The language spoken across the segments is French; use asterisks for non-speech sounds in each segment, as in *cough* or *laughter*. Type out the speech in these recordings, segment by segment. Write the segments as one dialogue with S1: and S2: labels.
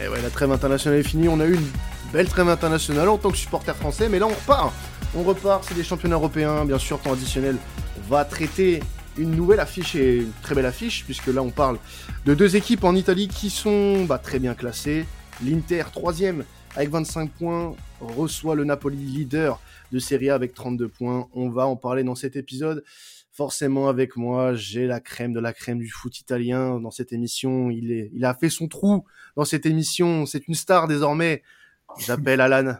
S1: Et ouais, la trêve internationale est finie. On a eu une belle trêve internationale en tant que supporter français, mais là on repart. On repart, c'est des championnats européens, bien sûr, temps additionnel. On va traiter une nouvelle affiche et une très belle affiche, puisque là on parle de deux équipes en Italie qui sont bah, très bien classées. L'Inter, troisième avec 25 points, reçoit le Napoli, leader de Serie A avec 32 points. On va en parler dans cet épisode. Forcément, avec moi, j'ai la crème de la crème du foot italien dans cette émission. Il, est, il a fait son trou dans cette émission. C'est une star désormais. J'appelle Alan.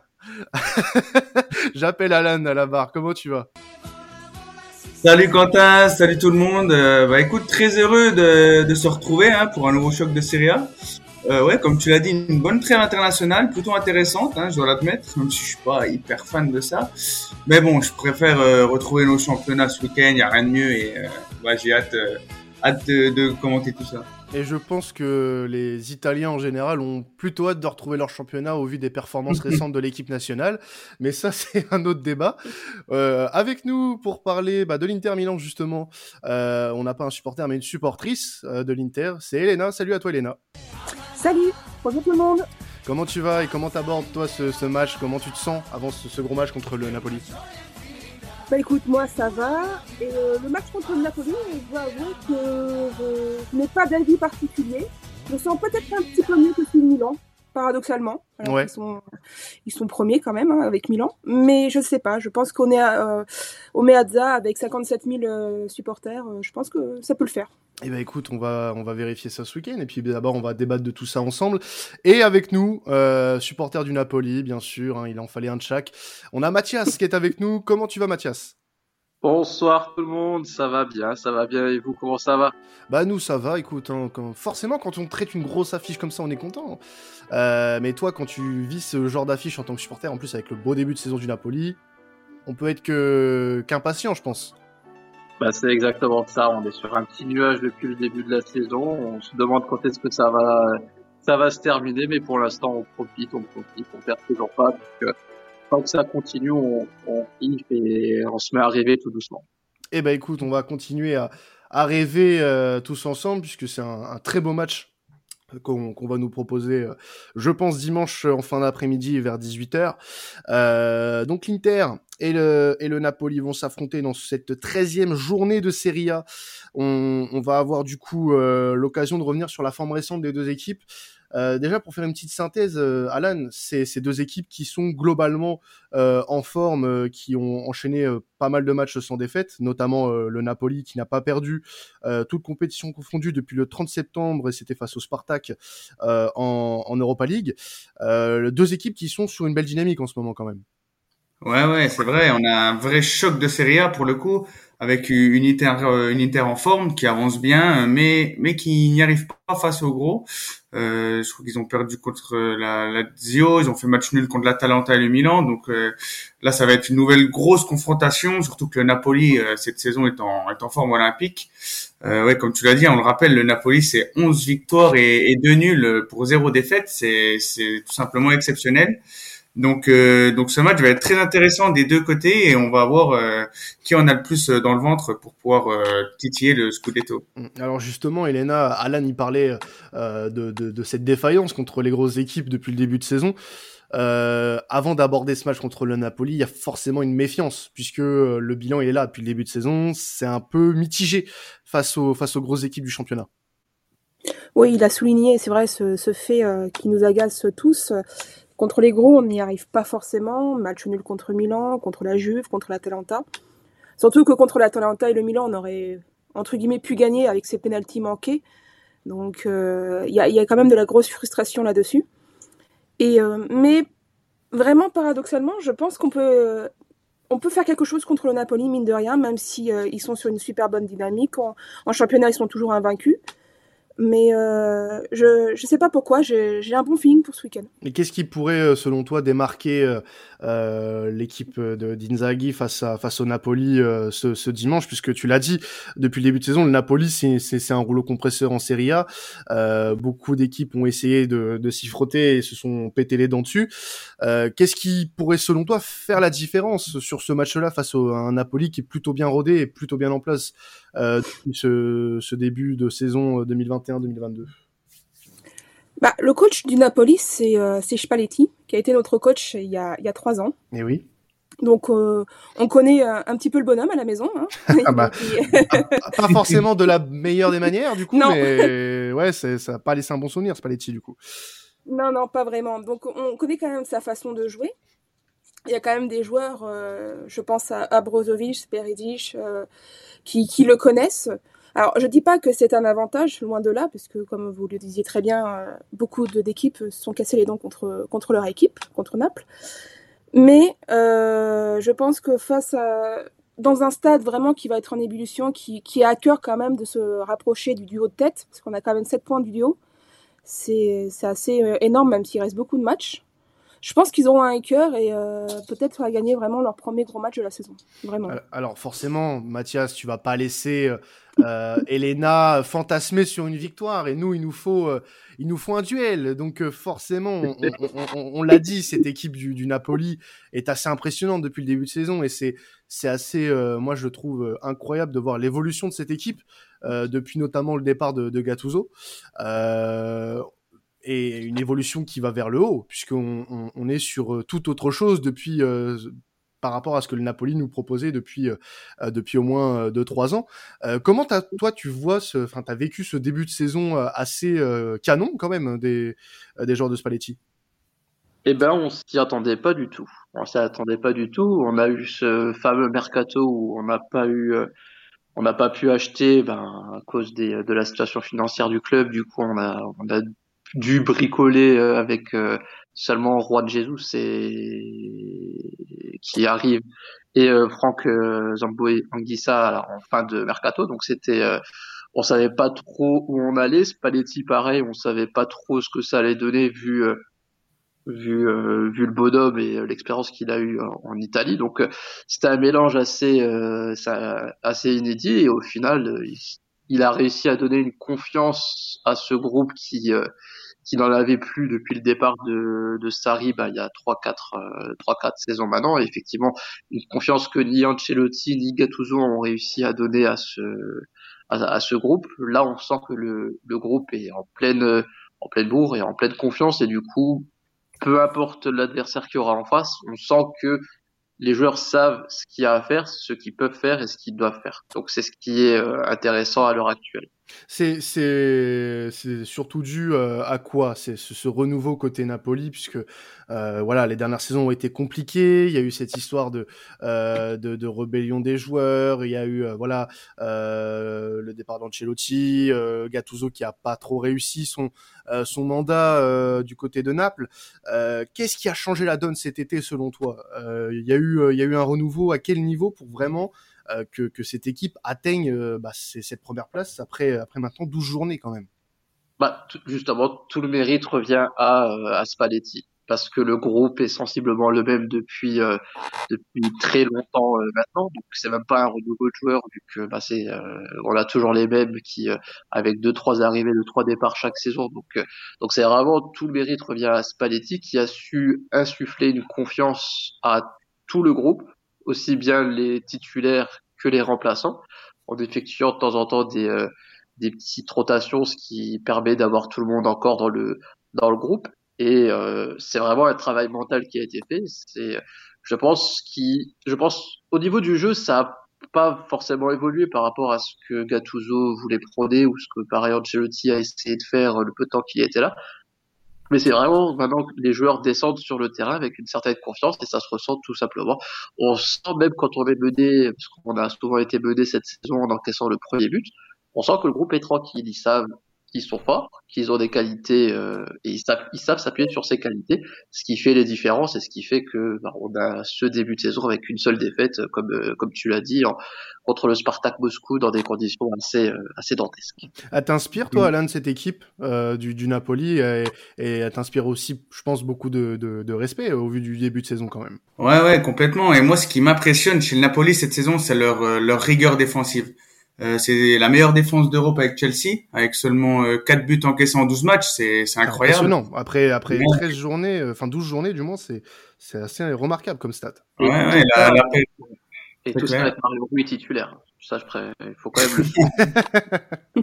S1: *laughs* J'appelle Alan à la barre. Comment tu vas?
S2: Salut Quentin, salut tout le monde. Euh, bah écoute, très heureux de, se retrouver hein, pour un nouveau choc de Serie A. Euh, ouais, comme tu l'as dit, une bonne trêve internationale, plutôt intéressante, hein, je dois l'admettre, même si je suis pas hyper fan de ça. Mais bon, je préfère euh, retrouver nos championnats ce week-end, il n'y a rien de mieux et euh, ouais, j'ai hâte, euh, hâte de, de, commenter tout ça.
S1: Et je pense que les Italiens en général ont plutôt hâte de retrouver leur championnat au vu des performances *laughs* récentes de l'équipe nationale. Mais ça, *laughs* c'est un autre débat. Euh, avec nous pour parler bah, de l'Inter Milan justement, on n'a pas un supporter mais une supportrice de l'Inter. C'est Elena. Salut à toi Elena.
S3: Salut, bonjour tout le monde.
S1: Comment tu vas et comment t'abordes toi ce, ce, match? Comment tu te sens avant ce, ce, gros match contre le Napoli?
S3: Bah écoute, moi ça va. Et euh, le match contre le Napoli, je dois avouer que je n'ai pas d'avis particulier. Je me sens peut-être un petit peu mieux que celui de Milan, paradoxalement. Alors
S1: ouais.
S3: ils, sont, ils sont premiers quand même hein, avec Milan. Mais je sais pas, je pense qu'on est à, euh, au Meazza avec 57 000 euh, supporters. je pense que ça peut le faire.
S1: Eh ben écoute, on va on va vérifier ça ce week-end et puis d'abord on va débattre de tout ça ensemble et avec nous euh, supporter du Napoli bien sûr, hein, il en fallait un de chaque. On a Mathias qui est avec nous. Comment tu vas Mathias?
S4: Bonsoir tout le monde, ça va bien, ça va bien et vous comment ça va?
S1: Bah nous ça va, écoute, hein, quand, forcément quand on traite une grosse affiche comme ça on est content. Euh, mais toi quand tu vis ce genre d'affiche en tant que supporter, en plus avec le beau début de saison du Napoli, on peut être que qu'impatient je pense.
S4: Bah, c'est exactement ça. On est sur un petit nuage depuis le début de la saison. On se demande quand est-ce que ça va, ça va se terminer, mais pour l'instant, on profite, on profite, on perd toujours pas. Donc, euh, tant que ça continue, on, on kiffe et on se met à rêver tout doucement.
S1: Eh ben, écoute, on va continuer à, à rêver euh, tous ensemble puisque c'est un, très beau match qu'on qu va nous proposer, euh, je pense, dimanche en fin d'après-midi vers 18h. Euh, donc l'Inter et le, et le Napoli vont s'affronter dans cette 13e journée de Serie A. On, on va avoir du coup euh, l'occasion de revenir sur la forme récente des deux équipes. Euh, déjà pour faire une petite synthèse, euh, Alan, c'est ces deux équipes qui sont globalement euh, en forme, euh, qui ont enchaîné euh, pas mal de matchs sans défaite, notamment le Napoli qui n'a pas perdu toute compétition confondue depuis le 30 septembre et c'était face au Spartak en, en, Europa League. deux équipes qui sont sur une belle dynamique en ce moment quand même.
S2: Ouais, ouais, c'est vrai. On a un vrai choc de Serie A pour le coup, avec une Inter, une Inter en forme qui avance bien, mais mais qui n'y arrive pas face au gros. Euh, je crois qu'ils ont perdu contre la, la Zio, ils ont fait match nul contre l'Atalanta et le Milan. Donc euh, là, ça va être une nouvelle grosse confrontation, surtout que le Napoli euh, cette saison est en est en forme olympique. Euh, ouais, comme tu l'as dit, on le rappelle, le Napoli c'est 11 victoires et, et 2 nuls pour zéro défaite. C'est c'est tout simplement exceptionnel. Donc, euh, donc ce match va être très intéressant des deux côtés et on va voir euh, qui en a le plus dans le ventre pour pouvoir euh, titiller le Scudetto.
S1: Alors justement, Elena, Alan y parlait euh, de, de, de, cette défaillance contre les grosses équipes depuis le début de saison. Euh, avant d'aborder ce match contre le Napoli, il y a forcément une méfiance puisque le bilan il est là depuis le début de saison. C'est un peu mitigé face aux face aux grosses équipes du championnat.
S3: Oui, il a souligné, c'est vrai, ce, ce fait qui nous agace tous. Contre les gros, on n'y arrive pas forcément. Match nul contre Milan, contre la Juve, contre l'Atalanta. Surtout que contre l'Atalanta et le Milan, on aurait, entre guillemets, pu gagner avec ces pénalties manqués. Donc, il euh, y, a, y, a, quand même de la grosse frustration là-dessus. Euh, mais vraiment, paradoxalement, je pense qu'on peut, on peut faire quelque chose contre le Napoli, mine de rien, même si euh, sont sur une super bonne dynamique. En championnat, ils sont toujours invaincus. Mais euh, je ne sais pas pourquoi, j'ai un bon feeling pour ce week-end.
S1: Et qu'est-ce qui pourrait, selon toi, démarquer euh, euh, l'équipe d'Inzaghi face, à, face au Napoli euh, ce, ce, dimanche? Puisque tu l'as dit, depuis le début de saison, le Napoli, c'est un rouleau compresseur en Serie A. Euh, beaucoup d'équipes ont essayé de, de s'y frotter et se sont pété les dents dessus. qu'est-ce qui pourrait, selon toi, faire la différence sur ce match-là face au, à un Napoli qui est plutôt bien rodé et plutôt bien en place depuis ce, ce début de saison 2021 2022
S3: bah, Le coach du Napoli, c'est euh, Spalletti, qui a été notre coach il y a, il y a trois ans.
S1: Et eh oui.
S3: Donc, euh, on connaît un, petit peu le bonhomme à la maison. Hein. *laughs*
S1: ah bah, pas forcément de la meilleure des manières, du coup, non. mais ouais, ça n'a pas laissé un bon souvenir, Spalletti, du coup.
S3: Non, non, pas vraiment. Donc, on connaît quand même sa façon de jouer. Il y a quand même des joueurs, euh, je pense à, à Brozovic, Peridic, euh, qui, qui, le connaissent. Alors, je dis pas que c'est un avantage, loin de là, parce que, comme vous le disiez très bien, euh, beaucoup d'équipes se sont cassées les dents contre, contre leur équipe, contre Naples. Mais euh, je pense que face à dans un stade vraiment qui va être en ébullition, qui, qui a à cœur quand même de se rapprocher du duo de tête, parce qu'on a quand même 7 points du duo, c'est assez euh, énorme, même s'il reste beaucoup de matchs. Je pense qu'ils auront un cœur et euh, peut-être à gagner vraiment leur premier gros match de la saison. Vraiment.
S1: Alors forcément, Mathias, tu vas pas laisser euh, euh, Elena fantasmer sur une victoire. Et nous, il nous faut, euh, il nous faut un duel. Donc euh, forcément, on, l'a dit, cette équipe du, Napoli est assez impressionnante depuis le début de saison. Et c'est, c'est assez, moi je trouve incroyable de voir l'évolution de cette équipe depuis notamment le départ de, de Gattuso. Et une évolution qui va vers le haut, puisqu'on on, est sur toute autre chose depuis par rapport à ce que le Napoli nous proposait depuis euh, euh, depuis au moins 2-3 euh, ans. comment toi tu vois ce, enfin t'as vécu ce début de saison assez canon quand même des des joueurs de Spalletti?
S4: Eh ben, on s'y attendait pas du tout. On s'y attendait pas du tout. On a eu ce fameux mercato où on n'a pas eu, on n'a pas pu acheter, ben, à cause de la situation financière du club. Du coup, on a dû bricoler avec seulement Roi de Jésus c'est qui arrive. Et euh, Franck euh, Anguissa en fin de mercato. Donc c'était euh, on savait pas trop où on allait. Spalletti pareil on savait pas trop ce que ça allait donner vu euh, vu euh, vu le bonhomme et l'expérience qu'il a eu en, Italie. Donc c'était un mélange assez assez inédit. Et au final il, a réussi à donner une confiance à ce groupe qui qui n'en avait plus depuis le départ de, de Sarri bah, il y a 3-4 euh, 3-4 saisons maintenant. Et effectivement, une confiance que ni Ancelotti ni Gattuso ont réussi à donner à ce à, ce groupe. Là, on sent que le, le groupe est en pleine en pleine bourre et en pleine confiance et du coup, peu importe l'adversaire qui aura en face, on sent que les joueurs savent ce qu'il y a à faire, ce qu'ils peuvent faire et ce qu'ils doivent faire. Donc c'est ce qui est euh, intéressant à l'heure actuelle.
S1: C'est surtout dû euh, à quoi? C'est ce, renouveau côté Napoli, puisque euh, voilà, les dernières saisons ont été compliquées. Il y a eu cette histoire de, euh, de, de, rébellion des joueurs. Il y a eu voilà le départ d'Ancelotti, Gattuso qui a pas trop réussi son son mandat du côté de Naples. Qu'est-ce qui a changé la donne cet été selon toi? Il y a eu il y a eu un renouveau à quel niveau pour vraiment euh, que, que, cette équipe atteigne euh, bah, cette première place après, après maintenant 12 journées quand même.
S4: Bah, justement, tout le mérite revient à, euh, à Spalletti parce que le groupe est sensiblement le même depuis depuis très longtemps maintenant. Donc c'est même pas un renouveau de joueurs vu que bah, c'est on a toujours les mêmes qui avec deux trois arrivées, deux trois départs chaque saison. Donc donc c'est vraiment tout le mérite revient à Spalletti qui a su insuffler une confiance à tout le groupe aussi bien les titulaires que les remplaçants, en effectuant de temps en temps des, euh, des petites rotations, ce qui permet d'avoir tout le monde encore dans le, dans le groupe. Et euh, c'est vraiment un travail mental qui a été fait. C'est, je pense, qui, je pense, au niveau du jeu, ça a pas forcément évolué par rapport à ce que Gattuso voulait prôner ou ce que par exemple Ancelotti a essayé de faire le peu de temps qu'il était là. Mais c'est vraiment maintenant que les joueurs descendent sur le terrain avec une certaine confiance et ça se ressent tout simplement. On sent même quand on est mené, parce qu'on a souvent été mené cette saison en encaissant le premier but, on sent que le groupe est tranquille. Ils savent qu'ils sont forts, qu'ils ont des qualités euh, et ils savent, ils savent s'appuyer sur ces qualités, ce qui fait les différences et ce qui fait que bah, on a ce début de saison avec une seule défaite, comme euh, comme tu l'as dit, en, contre le Spartak Moscou dans des conditions assez euh, assez dantesques.
S1: Elle t'inspire toi, Alain, de cette équipe du, du Napoli et, et elle t'inspire aussi, je pense, beaucoup de, de, de, respect au vu du début de saison quand même?
S2: Ouais, ouais, complètement. Et moi, ce qui m'impressionne chez le Napoli cette saison, c'est leur leur rigueur défensive. Euh, c'est la meilleure défense d'Europe avec Chelsea, avec seulement euh, 4 buts encaissés en 12 matchs, c'est incroyable.
S1: Impressionnant. Après, après 13 journées, euh, enfin 12 journées du moins, c'est assez remarquable comme stat.
S2: Ouais, ouais, la, la...
S4: Et tout ça avec Mario Rui titulaire. Ça, je il faut quand même le *laughs*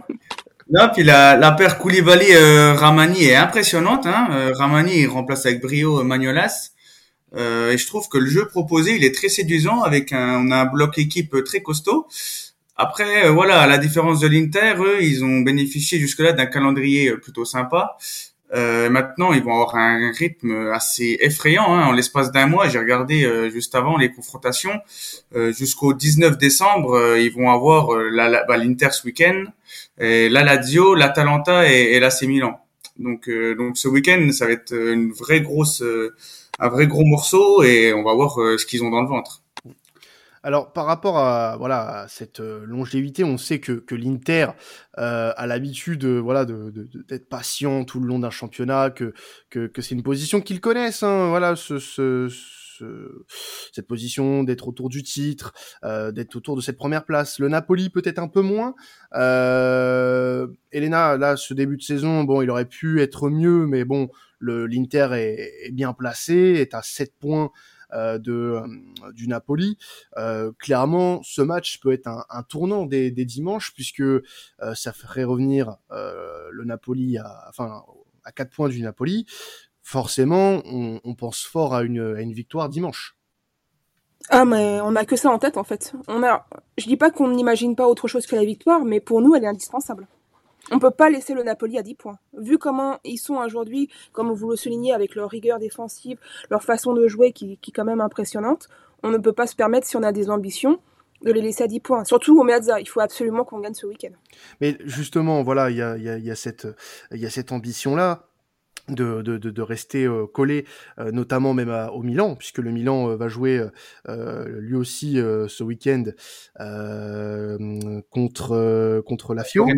S2: Non, puis la, la paire Koulibaly-Ramani est impressionnante. Hein. Ramani il remplace avec brio Magnolas. et je trouve que le jeu proposé, il est très séduisant avec un, on a un bloc équipe très costaud. Après, voilà, à la différence de l'Inter, eux, ils ont bénéficié jusque-là d'un calendrier plutôt sympa. Euh, maintenant, ils vont avoir un rythme assez effrayant. Hein. En l'espace d'un mois, j'ai regardé euh, juste avant les confrontations, euh, jusqu'au 19 décembre, euh, ils vont avoir la, bah, l'Inter ce week-end, la Lazio, l'Atalanta et, et l'AC Milan. Donc, donc ce week-end, ça va être une vraie grosse, un vrai gros morceau et on va voir ce qu'ils ont dans le ventre.
S1: Alors par rapport à voilà cette euh, longévité, on sait que, que l'Inter euh, a l'habitude euh, voilà de, d'être patient tout le long d'un championnat, que que, que c'est une position qu'ils connaissent. Hein, voilà ce, ce, cette position d'être autour du titre, d'être autour de cette première place. Le Napoli peut-être un peu moins. Euh, Elena, là, ce début de saison, bon, il aurait pu être mieux, mais bon, l'Inter est, est, bien placé, est à 7 points euh, de euh, du Napoli. Euh, clairement, ce match peut être un, un tournant des, des, dimanches puisque ça ferait revenir le Napoli à, enfin, à 4 points du Napoli. Forcément, on, on pense fort à une, à une victoire dimanche.
S3: Ah mais on a que ça en tête en fait. On a, je dis pas qu'on n'imagine pas autre chose que la victoire, mais pour nous elle est indispensable. On peut pas laisser le Napoli à 10 points. Vu comment ils sont aujourd'hui, comme vous le soulignez, avec leur rigueur défensive, leur façon de jouer qui, qui est quand même impressionnante, on ne peut pas se permettre, si on a des ambitions, de les laisser à 10 points. Surtout au Meazza, il faut absolument qu'on gagne ce week-end.
S1: Mais justement, voilà, il y a, y, a, y a, cette, y a cette ambition-là. De, de, de, rester euh, collé, euh, notamment même à, au Milan, puisque le Milan euh, va jouer euh, lui aussi ce week-end contre contre la Fio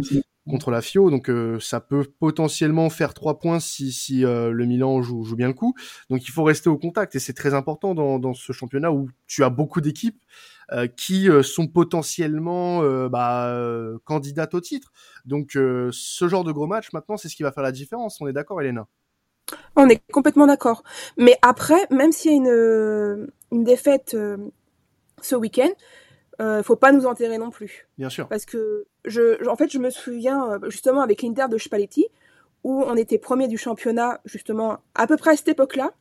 S1: contre la Fio, donc euh, ça peut potentiellement faire trois points si, si euh, le Milan joue, joue, bien le coup. Donc il faut rester au contact et c'est très important dans, dans, ce championnat où tu as beaucoup d'équipes euh, qui sont potentiellement bah, candidates au titre. Donc ce genre de gros match maintenant, c'est ce qui va faire la différence. On est d'accord, Elena?
S3: On est complètement d'accord. Mais après, même s'il y a une, une défaite ce week-end, euh, faut pas nous enterrer non plus.
S1: Bien sûr.
S3: Parce que je, en fait, je me souviens euh, justement avec l'Inter de Spalletti où on était premier du championnat justement à peu près à cette époque-là,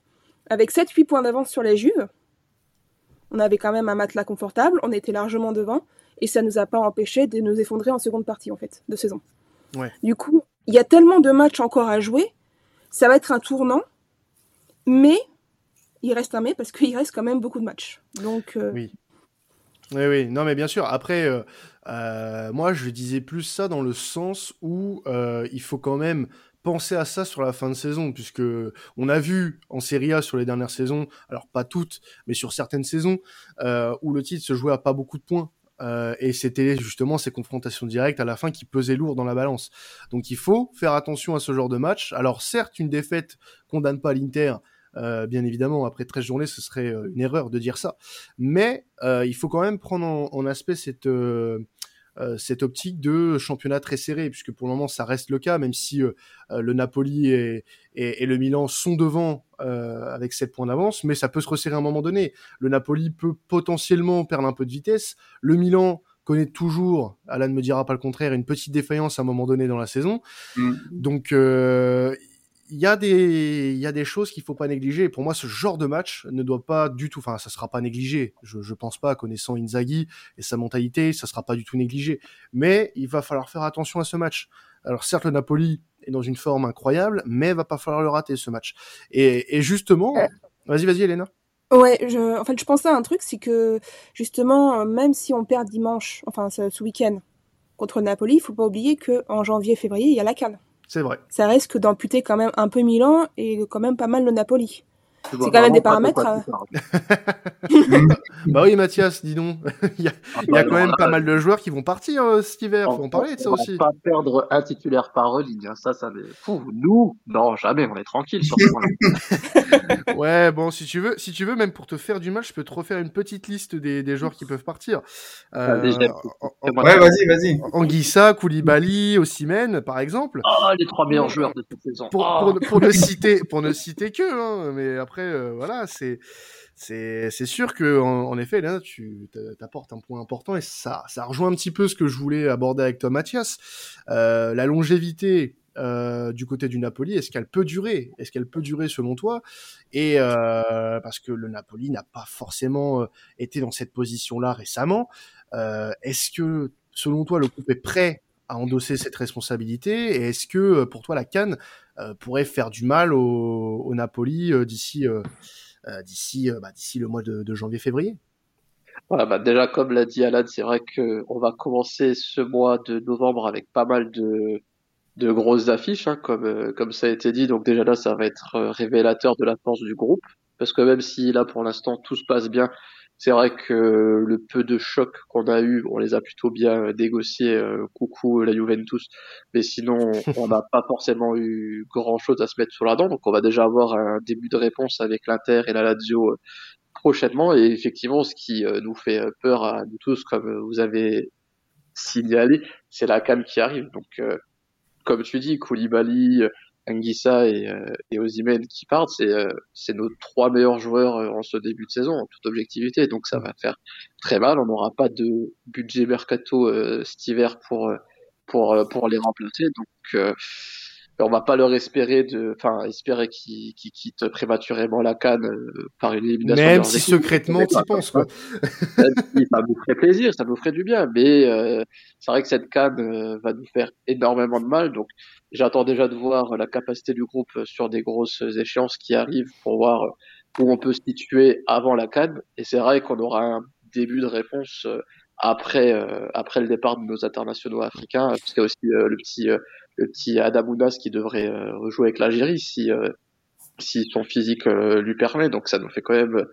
S3: avec 7-8 points d'avance sur les Juves. On avait quand même un matelas confortable, on était largement devant, et ça nous a pas empêché de nous effondrer en seconde partie en fait de saison.
S1: Ouais.
S3: Du coup, il y a tellement de matchs encore à jouer, ça va être un tournant, mais il reste un mais parce qu'il reste quand même beaucoup de matchs. Donc euh,
S1: oui. Oui, oui, non, mais bien sûr. Après, euh, euh, moi, je disais plus ça dans le sens où euh, il faut quand même penser à ça sur la fin de saison, puisque on a vu en Serie A sur les dernières saisons, alors pas toutes, mais sur certaines saisons, euh, où le titre se jouait à pas beaucoup de points. Euh, et c'était justement ces confrontations directes à la fin qui pesaient lourd dans la balance. Donc il faut faire attention à ce genre de match. Alors certes, une défaite condamne pas l'Inter, euh, bien évidemment, après 13 journées, ce serait euh, une erreur de dire ça. Mais euh, il faut quand même prendre en, aspect cette, cette optique de championnat très serré, puisque pour le moment, ça reste le cas, même si le Napoli et, et, le Milan sont devant avec 7 points d'avance, mais ça peut se resserrer à un moment donné. Le Napoli peut potentiellement perdre un peu de vitesse. Le Milan connaît toujours, Alan ne me dira pas le contraire, une petite défaillance à un moment donné dans la saison. Mm. Donc euh, il y a des il y a des choses qu'il faut pas négliger. pour moi, ce genre de match ne doit pas du tout. Enfin, ça sera pas négligé. Je je pense pas, connaissant Inzaghi et sa mentalité, ça sera pas du tout négligé. Mais il va falloir faire attention à ce match. Alors certes, le Napoli est dans une forme incroyable, mais il va pas falloir le rater ce match. Et, et justement, euh. vas-y, vas-y, Elena.
S3: Ouais, je, en fait, je pensais à un truc, c'est que justement, même si on perd dimanche, enfin ce, ce week-end contre le Napoli, il faut pas oublier que en janvier-février, il y a la Cannes.
S1: C'est vrai.
S3: Ça risque d'amputer quand même un peu Milan et quand même pas mal le Napoli. C'est quand même des paramètres.
S1: Euh. *laughs* bah oui, Mathias, dis donc. *laughs* il y a, ah il y a bah quand même pas mal de joueurs qui vont partir euh, cet hiver. Faut en parler de ça aussi.
S4: pas perdre un titulaire par ligne. Hein. Ça, ça Fou, nous, non, jamais. On est tranquille sur ce *laughs*
S1: ouais, bon, si tu veux, si tu veux, même pour te faire du mal, je peux te refaire une petite liste des, des joueurs qui peuvent partir.
S2: Euh, ouais, vas-y, vas-y.
S1: Anguissa, Koulibaly, Osimhen, par exemple.
S4: Ah, les trois meilleurs joueurs de cette saison.
S1: Pour, pour, ah. pour, ne citer, pour ne citer que, hein, mais après après, voilà, c'est sûr que en, effet là tu t'apportes un point important et ça ça rejoint un petit peu ce que je voulais aborder avec toi Mathias. Euh, la longévité euh, du côté du Napoli est-ce qu'elle peut durer? Est-ce qu'elle peut durer selon toi? Et euh, parce que le Napoli n'a pas forcément euh, été dans cette position là récemment euh, est-ce que selon toi le groupe est prêt à endosser cette responsabilité? Et est-ce que pour toi la Cannes pourrait faire du mal au, Napoli d'ici euh, d'ici euh, bah, d'ici le mois de, janvier-février.
S4: Voilà, bah déjà comme l'a dit Alan, c'est vrai que on va commencer ce mois de novembre avec pas mal de de grosses affiches, hein, comme euh, comme ça a été dit. Donc déjà là, ça va être révélateur de la force du groupe, parce que même si là pour l'instant tout se passe bien, c'est vrai que le peu de chocs qu'on a eu, on les a plutôt bien négociés. Euh, coucou la Juventus, mais sinon *laughs* on n'a pas forcément eu grand chose à se mettre sur la dent. Donc on va déjà avoir un début de réponse avec l'Inter et la Lazio euh, prochainement. Et effectivement, ce qui euh, nous fait peur à nous tous, comme vous avez signalé, c'est la calme qui arrive. Donc comme tu dis, Koulibaly, Anguissa et, euh, et qui partent, c'est euh, c'est nos trois meilleurs joueurs euh, en ce début de saison, en toute objectivité. Donc ça va faire très mal. On n'aura pas de budget mercato cet hiver pour pour pour les remplacer. Donc on va pas leur espérer de, enfin, espérer qu'ils qu quittent prématurément la canne par une élimination.
S1: Même si secrètement tu penses quoi. *laughs*
S4: ça nous ferait plaisir, ça nous ferait du bien, mais euh, c'est vrai que cette canne va nous faire énormément de mal. Donc J'attends déjà de voir la capacité du groupe sur des grosses échéances qui arrivent pour voir où on peut se situer avant la Cannes. Et c'est vrai qu'on aura un début de réponse euh, après euh, après le départ de nos internationaux africains, parce qu'il y a aussi euh, le petit le petit Adamounas qui devrait rejouer avec l'Algérie si si son physique lui permet. Donc ça nous fait quand même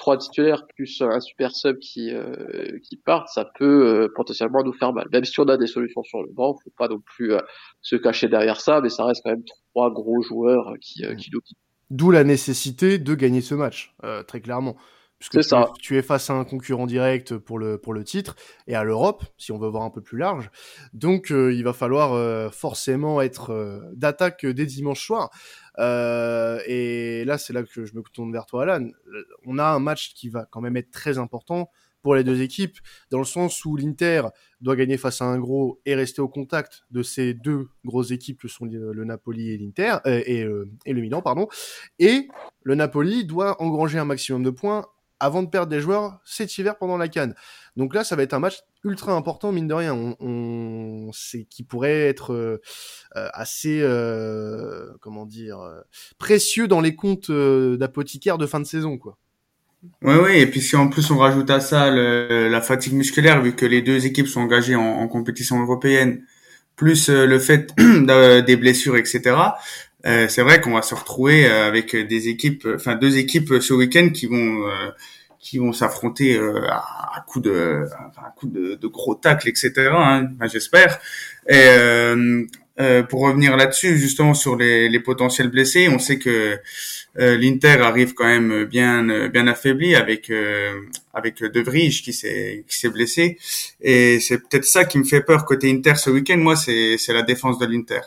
S4: trois titulaires plus un super sub qui euh, qui partent, ça peut euh, potentiellement nous faire mal. Même si on a des solutions sur le banc, faut pas non plus euh, se cacher derrière ça, mais ça reste quand même trois gros joueurs qui qui nous
S1: D'où la nécessité de gagner ce match, très clairement. Puisque ça. tu es face à un concurrent direct pour le pour le titre et à l'Europe, si on veut voir un peu plus large. Donc il va falloir forcément être d'attaque dès dimanche soir. Euh, et là, c'est là que je me tourne vers toi, Alan. On a un match qui va quand même être très important pour les deux équipes, dans le sens où l'Inter doit gagner face à un gros et rester au contact de ces deux grosses équipes que sont le Napoli et l'Inter euh, et, euh, et, le Milan, pardon. Et le Napoli doit engranger un maximum de points avant de perdre des joueurs cet hiver pendant la Cannes. Donc là, ça va être un match ultra important, mine de rien. On, on c'est qui pourrait être euh, euh assez, euh, comment dire, euh, précieux dans les comptes euh, d'apothicaire de fin de saison, quoi.
S2: Oui, oui, et puis si en plus on rajoute à ça le, la fatigue musculaire, vu que les deux équipes sont engagées en, en compétition européenne, plus le fait *clears throat* des blessures, etc. Euh, c'est vrai qu'on va se retrouver avec des équipes, enfin deux équipes ce week-end qui vont qui vont s'affronter euh, à, à coup de à coup de, de gros tacles etc hein, j'espère. Et euh, euh, pour revenir là-dessus justement sur les, les, potentiels blessés on sait que euh, l'Inter arrive quand même bien bien affaibli avec euh, avec De Vrij qui s'est qui s'est blessé. Et c'est peut-être ça qui me fait peur côté Inter ce week-end. Moi c'est c'est la défense de l'Inter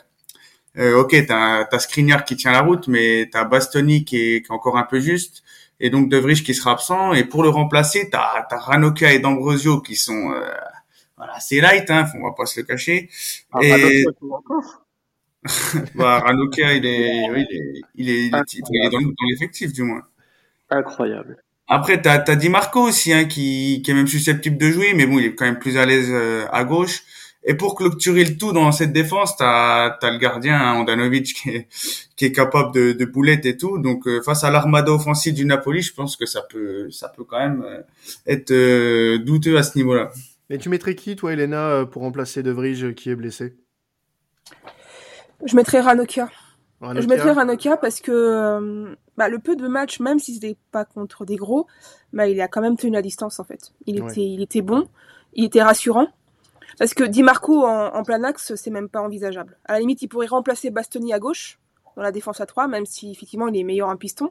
S2: euh, ok, t'as as Skriniar qui tient la route, mais t'as Bastoni qui est, qui est encore un peu juste et donc De Vrij qui sera absent. Et pour le remplacer, t'as as Ranocchia et D'Ambrosio qui sont euh, voilà, c'est light, hein, on va pas se le cacher.
S4: Ah, et... *laughs*
S2: bah, Ranocchia, il est, *laughs* oui, il est, il est, il est, dans, dans l'effectif du moins.
S4: Incroyable.
S2: Après, t'as as Di Marco aussi, hein, qui, qui est même susceptible de jouer, mais bon, il est quand même plus à l'aise euh, à gauche. Et pour clôturer le tout dans cette défense, t'as as le gardien hein, Andanovic qui est, qui est capable de, de boulette et tout. Donc euh, face à l'armada offensive du Napoli, je pense que ça peut ça peut quand même euh, être euh, douteux à ce niveau-là.
S1: Et tu mettrais qui toi, Elena, pour remplacer De Vrij qui est blessé?
S3: Je mettrais Ranocchia. Je mettrais Ranocchia parce que bah, le peu de matchs, même si c'était pas contre des gros, bah, il a quand même tenu la distance en fait. Il était, il était bon, il était rassurant. Parce que Di Marco en, plein axe, c'est même pas envisageable. À la limite, il pourrait remplacer Bastoni à gauche, dans la défense à 3, même si effectivement il est meilleur en piston.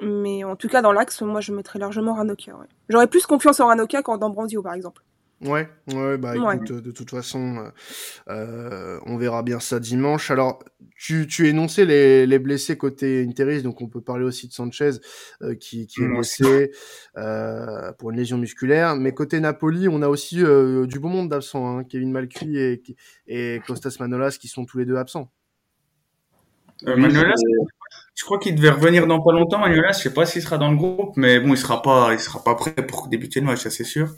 S3: Mais en tout cas, dans l'axe, moi je mettrais largement Ranocchia. Ouais. J'aurais plus confiance en Ranocchia qu'en D'Ambrosio, par exemple.
S1: Ouais, ouais, bah écoute, de toute façon, euh, on verra bien ça dimanche. Alors, tu, tu énonçais les, les blessés côté Interis, donc on peut parler aussi de Sanchez euh, qui, qui est blessé euh, pour une lésion musculaire. Mais côté Napoli, on a aussi du bon monde d'absents, hein, Kevin Malcuit et, et Costas Manolas qui sont tous les deux absents.
S2: Manolas, je crois qu'il devait revenir dans pas longtemps. Manolas, je sais pas s'il sera dans le groupe, mais bon, il sera pas, il sera pas prêt pour débuter le match, ça c'est sûr.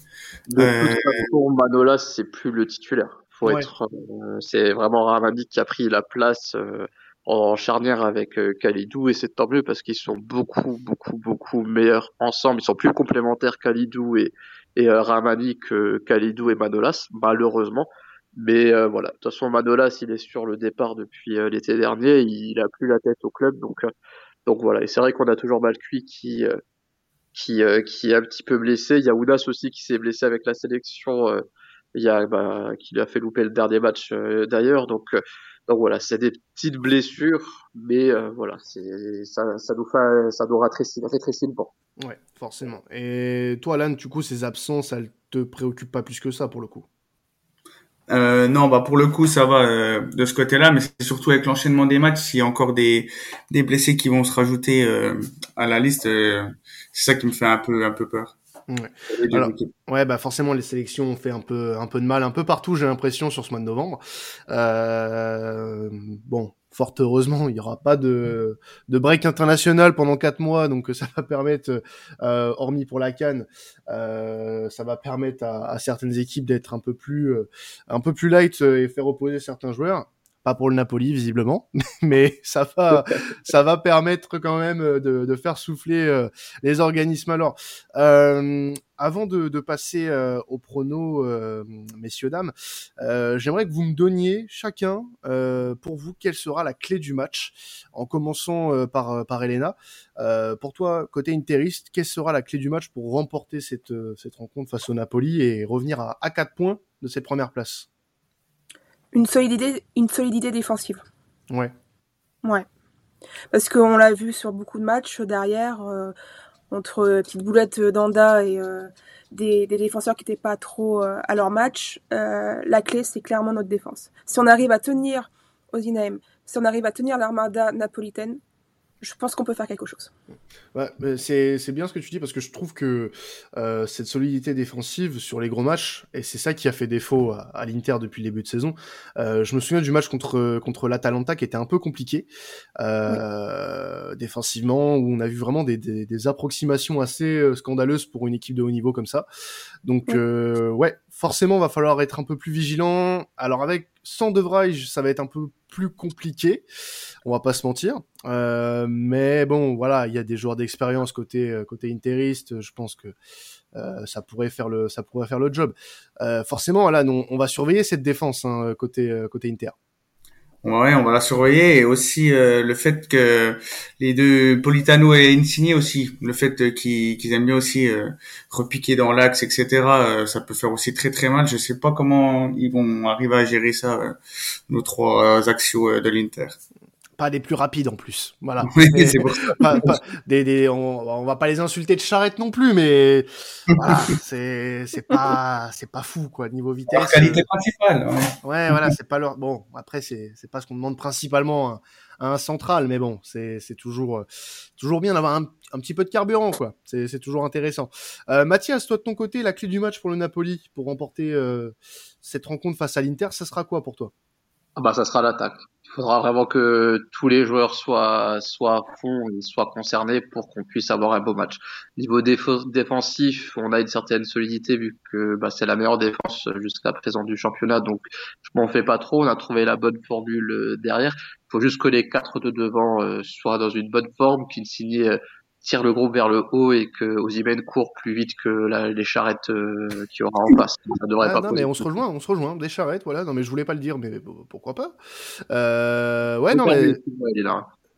S4: De euh... toute façon, Manolas, c'est plus le titulaire. Faut être, euh, c'est vraiment Ramadi qui a pris la place euh, en charnière avec euh, Khalidou et c'est tant mieux parce qu'ils sont beaucoup, beaucoup, beaucoup meilleurs ensemble. Ils sont plus complémentaires Khalidou et, et Ramadi que Khalidou et Manolas, malheureusement. Mais euh, voilà, de toute façon, Manolas, il est sur le départ depuis euh, l'été dernier, il a plus la tête au club, donc euh, donc voilà. Et c'est vrai qu'on a toujours Malcuit qui qui qui est un petit peu blessé. Il y a Ounas aussi qui s'est blessé avec la sélection. il y a bah, qui lui a fait louper le dernier match d'ailleurs. Donc donc voilà, c'est des petites blessures, mais voilà, c'est ça ça nous fait ça nous rétrécit, le banc.
S1: Ouais, forcément. Et toi, Alan, du coup, ces absences, elles te préoccupent pas plus que ça pour le coup?
S2: Euh, non, bah pour le coup, ça va euh, de ce côté-là, mais c'est surtout avec l'enchaînement des matchs, s'il y a encore des, des blessés qui vont se rajouter euh, à la liste, euh, c'est ça qui me fait un peu un peu peur.
S1: Ouais. Alors, ouais, bah forcément les sélections ont fait un peu un peu de mal un peu partout, j'ai l'impression sur ce mois de novembre. bon, fort heureusement, il n'y aura pas de, break international pendant quatre mois, donc ça va permettre, euh, hormis pour la Cannes, euh, ça va permettre à, certaines équipes d'être un peu plus, euh, un peu plus light et faire reposer certains joueurs pas pour le Napoli visiblement, *laughs* mais ça va, *laughs* ça va permettre quand même de, de faire souffler euh, les organismes. Alors, euh, avant de, de passer euh, au prono, euh, messieurs dames, euh, j'aimerais que vous me donniez chacun pour vous quelle sera la clé du match, en commençant par par Elena. pour toi, côté interiste, quelle sera la clé du match pour remporter cette cette rencontre face au Napoli et revenir à, à 4 points de cette première place?
S3: Une solidité, une solidité défensive.
S1: Ouais.
S3: Ouais. Parce qu'on l'a vu sur beaucoup de matchs derrière, euh, entre petites boulettes d'Anda et euh, des, des, défenseurs qui n'étaient pas trop euh, à leur match, la clé c'est clairement notre défense. Si on arrive à tenir Ozinaim, si on arrive à tenir l'armada napolitaine, je pense qu'on peut faire quelque chose.
S1: Ouais, c'est, bien ce que tu dis parce que je trouve que euh, cette solidité défensive sur les gros matchs, et c'est ça qui a fait défaut à, à l'Inter depuis le début de saison. Euh, je me souviens du match contre, contre l'Atalanta qui était un peu compliqué euh, oui. défensivement, où on a vu vraiment des, des, des, approximations assez euh, scandaleuses pour une équipe de haut niveau comme ça. Donc, oui. euh, ouais, forcément, va falloir être un peu plus vigilant. Alors, avec sans De Vrij, ça va être un peu plus compliqué, on va pas se mentir. Euh, mais bon, voilà, il y a des joueurs d'expérience côté euh, côté interiste. Je pense que euh, ça pourrait faire le ça pourrait faire le job. Forcément, là, on, on, va surveiller cette défense hein, côté côté Inter.
S2: Ouais, on va la surveiller et aussi euh, le fait que les deux Politano et Insigne aussi, le fait qu'ils qu aiment bien aussi euh, repiquer dans l'axe, etc. Euh, ça peut faire aussi très très mal. Je sais pas comment ils vont arriver à gérer ça, euh, nos trois axios de l'Inter
S1: pas les plus rapides en plus. Voilà.
S2: Oui, c'est pour ça.
S1: Pas, pas, des, des, on, on, va pas les insulter de charrette non plus, mais voilà, c'est c'est pas c'est pas fou quoi niveau vitesse.
S2: Leur qualité principale. Ouais,
S1: ouais voilà, c'est pas leur bon. Après c'est c'est pas ce qu'on demande principalement à, à, un central, mais bon, c'est c'est toujours toujours bien d'avoir un, un, petit peu de carburant quoi. C'est c'est toujours intéressant. Euh, Mathias, toi de ton côté, la clé du match pour le Napoli pour remporter euh, cette rencontre face à l'Inter, ça sera quoi pour toi?
S4: Ah bah ça sera l'attaque. Il faudra vraiment que tous les joueurs soient soient à fond et soient concernés pour qu'on puisse avoir un beau match. Niveau déf- défensif, on a une certaine solidité vu que bah, c'est la meilleure défense jusqu'à présent du championnat, donc je m'en fais pas trop. On a trouvé la bonne formule euh, derrière. Il faut juste que les quatre de devant euh, soient dans une bonne forme, qu'ils signent euh, tire le groupe vers le haut et que Ozymen court plus vite que la, les charrettes euh, qu'il y aura en face. Ça devrait
S1: ah,
S4: pas
S1: non, mais on se rejoint, on se rejoint. Des charrettes, voilà. Non, mais je voulais pas le dire, mais pourquoi pas euh, Ouais, non, mais.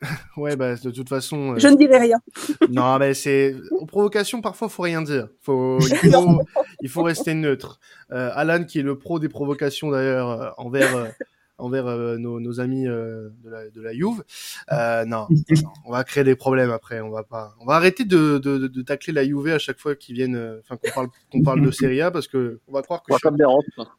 S1: *laughs* Ouais, bah, de toute façon.
S3: Euh... Je ne dirai rien. *laughs*
S1: non, mais c'est. Aux provocations, parfois, faut rien dire. Faut... *laughs* Il, faut... il faut rester neutre. Euh, Alan, qui est le pro des provocations d'ailleurs, euh, envers envers nos, nos, amis de, la, de la Juve. non, on va créer des problèmes après. On va pas, on va arrêter de, de, de, tacler la Juve à chaque fois qu'ils viennent, enfin qu'on parle, qu'on parle de Serie A parce que on va croire que.
S4: comme des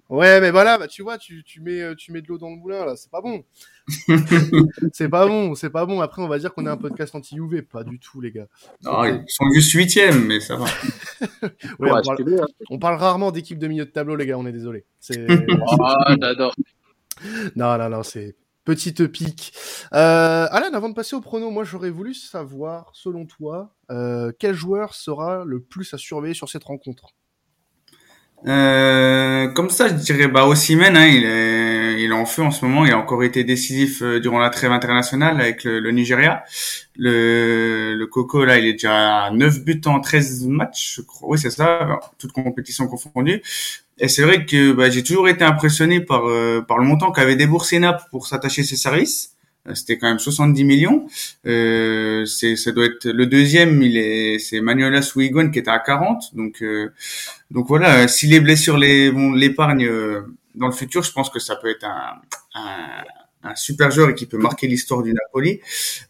S1: Ouais, mais voilà, bah, tu vois, tu, tu mets, tu mets de l'eau dans le moulin là, c'est pas bon. *laughs* c'est pas bon, c'est pas bon. Après, on va dire qu'on est un podcast anti-UV. Pas du tout, les gars.
S2: Non, ils sont juste huitième, mais ça va. *laughs*
S1: ouais, on, parle, on, parle, rarement d'équipe de milieu de tableau, les gars. On est désolé. *laughs*
S4: ah, j'adore.
S1: Non, non, non, c'est petite pique. Euh, Alan, avant de passer au prono, moi j'aurais voulu savoir, selon toi, euh, quel joueur sera le plus à surveiller sur cette rencontre?
S2: Euh, comme ça, je dirais bah Osimhen, hein, il est il en feu en ce moment. Il a encore été décisif euh, durant la trêve internationale avec le, le Nigeria. Le, le Coco là, il est déjà à 9 buts en 13 matchs, je crois. Oui, c'est ça, toute compétition confondue. Et c'est vrai que bah, j'ai toujours été impressionné par euh, par le montant qu'avait déboursé Naples pour s'attacher ses services. Euh, c'était quand même 70 millions. Euh, c'est, ça doit être le deuxième. Il est, c'est Manuela Suigon qui était à 40. Donc, euh, donc voilà. Si les blessures les vont l'épargne euh, dans le futur, je pense que ça peut être un, un, un super joueur et qui peut marquer l'histoire du Napoli.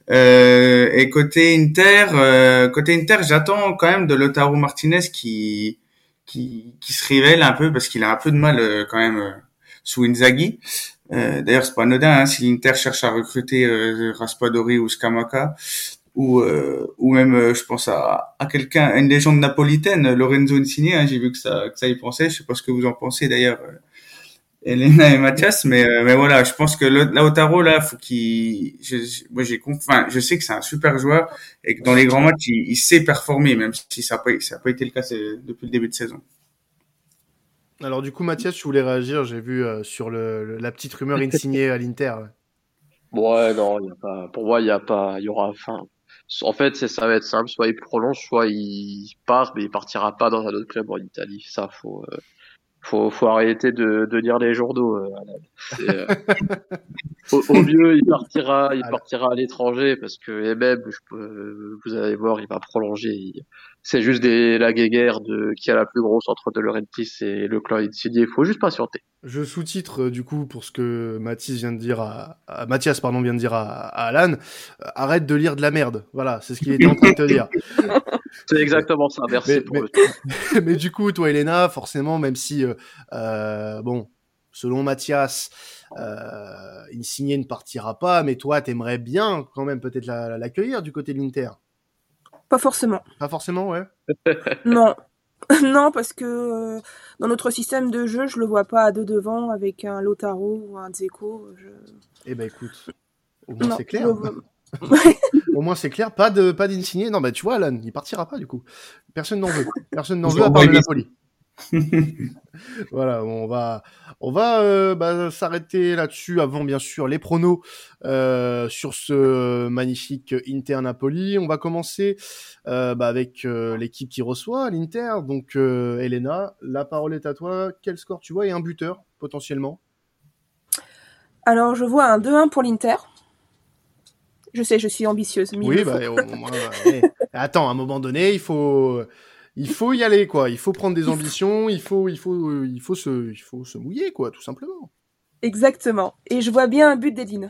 S2: Euh, et côté Inter, côté Inter, j'attends quand même de Lotaro Martinez qui, qui, qui se révèle un peu parce qu'il a un peu de mal quand même sous Inzaghi. Euh, D'ailleurs, c'est pas anodin hein, si l'Inter cherche à recruter euh, Raspadori ou Scamaca, ou euh, ou même, euh, je pense à, à quelqu'un, une légende napolitaine, Lorenzo Insigne. Hein, J'ai vu que ça que ça y pensait. Je sais pas ce que vous en pensez d'ailleurs, euh, Elena et Mathias, mais mais voilà, je pense que Lautaro là, faut qu'il, moi j'ai enfin, je sais que c'est un super joueur et que dans les grands matchs, il, sait performer, même si ça n'a pas ça a pas été le cas depuis le début de saison.
S1: Alors du coup, Mathias, tu voulais réagir, j'ai vu euh, sur le, la petite rumeur insignée à l'Inter.
S4: Ouais. non, y a pas, pour moi, il y a pas, il y aura, enfin, en fait, ça va être simple, soit il prolonge, soit il part, mais il partira pas dans un autre club en Italie. Ça, faut, euh, faut, faut arrêter de, de lire les journaux. Euh, *laughs* au, mieux, il partira, il partira à l'étranger parce que et même, je vous allez voir, il va prolonger. C'est juste des, la guéguerre de qui a la plus grosse entre De Laurentiis et le clan Insigne. Il faut juste patienter.
S1: Je sous-titre euh, du coup pour ce que Mathis vient de dire à, Mathias pardon vient de dire à, à Alan. arrête de lire de la merde. Voilà, c'est ce qu'il était en train de te dire. *laughs*
S4: C'est exactement ça. Merci.
S1: Mais, *laughs* mais, du coup, toi, Elena, forcément, même si euh, euh, bon, selon Mathias, euh, Insigne ne partira pas, mais toi, t'aimerais bien quand même peut-être l'accueillir du côté de l'Inter.
S3: Pas forcément.
S1: Pas forcément, ouais. *laughs*
S3: non. *laughs* non, parce que euh, dans notre système de jeu, je le vois pas à deux devant avec un Lotaro ou un Zeko. Je...
S1: Eh ben écoute, au moins c'est clair. *laughs* Au moins c'est clair, pas de pas d'insigné. Non bah tu vois Alan, il partira pas du coup. Personne n'en veut. Personne n'en veut à part le Napoli. *laughs* voilà, on va on va euh, bah, s'arrêter là-dessus avant bien sûr les pronos euh, sur ce magnifique Inter Napoli. On va commencer euh, bah, avec l'équipe qui reçoit l'Inter. Donc Elena, la parole est à toi. Quel score tu vois et un buteur potentiellement?
S3: Alors je vois un 2-1 pour l'Inter. Je sais, je suis ambitieuse.
S1: oui, bah, *laughs* attends, à un moment donné, il faut, il faut y aller, quoi. Il faut prendre des ambitions, il faut, il faut, il faut se, il faut se mouiller, quoi, tout simplement.
S3: Exactement. Et je vois bien un but d'Edine.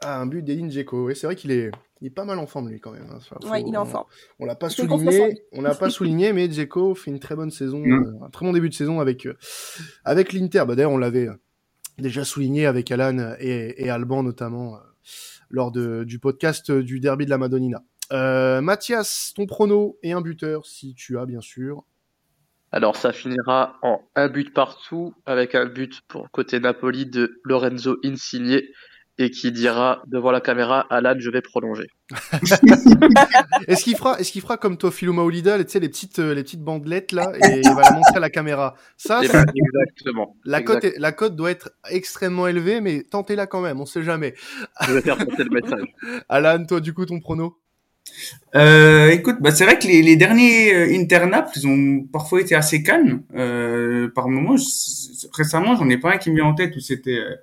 S1: Ah, un but d'Edine Dzeko. Oui, c'est vrai qu'il est, il est pas mal en forme, lui, quand même. Hein.
S3: oui, il est en forme.
S1: On, l'a pas souligné, on l'a pas souligné, mais Dzeko fait une très bonne saison, mm. euh, un très bon début de saison avec, euh, avec l'Inter. Bah, d'ailleurs, on l'avait déjà souligné avec Alan et, et Alban, notamment lors de, du podcast du derby de la Madonnina. Euh, Mathias, ton prono et un buteur, si tu as bien sûr.
S4: Alors ça finira en un but partout avec un but pour côté Napoli de Lorenzo Insigne et qui dira devant la caméra Alan je vais prolonger. *laughs*
S1: est-ce qu'il fera est-ce qu'il fera comme toi Philo Maolida, tu sais les petites euh, les petites bandelettes là et il va la montrer à la caméra? Ça
S4: eh ben, exactement.
S1: La cote la cote doit être extrêmement élevée mais tentez-la quand même, on sait jamais.
S4: Je vais faire passer le message. *laughs*
S1: Alan, toi du coup ton prono?
S2: Euh, écoute, bah c'est vrai que les, les derniers euh, Internap, ils ont parfois été assez calmes. Euh, par moments, récemment, j'en ai pas un qui me vient en tête où c'était euh,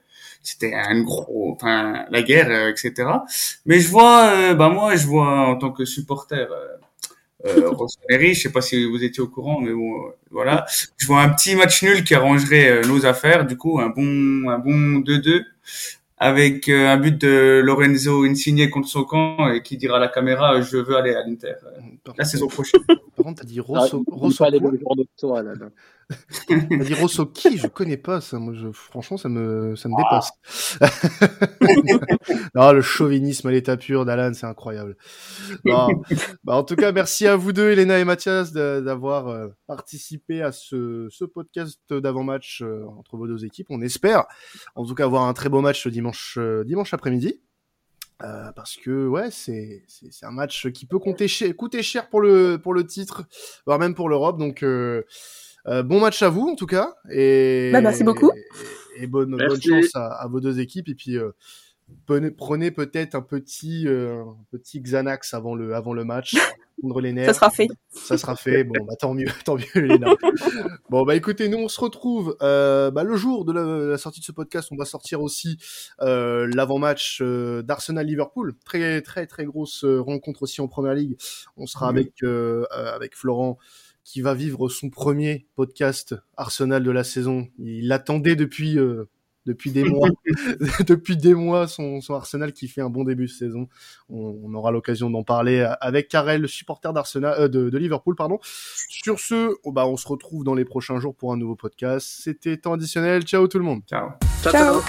S2: c'était un gros, enfin la guerre, euh, etc. Mais je vois, euh, bah moi, je vois en tant que supporter. Euh, *laughs* je sais pas si vous étiez au courant, mais bon, voilà. Je vois un petit match nul qui arrangerait nos affaires. Du coup, un bon, un bon 2-2 avec un but de Lorenzo Insigne contre son camp et qui dira à la caméra je veux aller à l'Inter la saison prochaine.
S1: Par contre, t'as dit Rosso, ah, Rosso
S4: pas aller le jour de toi là. là.
S1: On dit Rosso qui Je connais pas ça. Moi, je, franchement, ça me, ça me
S4: Ah.
S1: dépasse. *laughs* non, le chauvinisme à l'état pur d'Alan, c'est incroyable. Non. Bah, en tout cas, merci à vous deux, Elena et Mathias, d'avoir euh, participé à ce, ce podcast d'avant-match euh, entre vos deux équipes. On espère, en tout cas, avoir un très beau match dimanche, euh, dimanche après-midi. Euh, parce que ouais, c'est c'est c'est un match qui peut compter coûter cher pour le pour le titre, voire même pour l'Europe. Donc euh, euh, bon match à vous en tout cas et
S3: Bah, merci beaucoup.
S1: et, et bonne bonne chance à, à vos deux équipes et puis euh, prenez, prenez peut-être un petit euh, un petit Xanax avant le avant le match *laughs* les nerfs.
S3: Ça sera fait.
S1: Ça sera fait. Bon, bah tant mieux, tant mieux, Elena. *laughs* bon, bah écoutez, nous on se retrouve euh, bah, le jour de la, la sortie de ce podcast. On va sortir aussi euh, l'avant-match euh, d'Arsenal-Liverpool. Très, très, très grosse euh, rencontre aussi en Première Ligue. On sera avec euh, euh, avec Florent qui va vivre son premier podcast Arsenal de la saison. Il l'attendait depuis euh, depuis des mois, *laughs* *laughs* depuis des mois son, son Arsenal qui fait un bon début de saison. On, on aura l'occasion d'en parler avec Karel, le supporter d'Arsenal, euh, de, de Liverpool, pardon. Sur ce, oh, bah, on se retrouve dans les prochains jours pour un nouveau podcast. C'était temps additionnel. Ciao tout le monde.
S3: Ciao.
S4: ciao.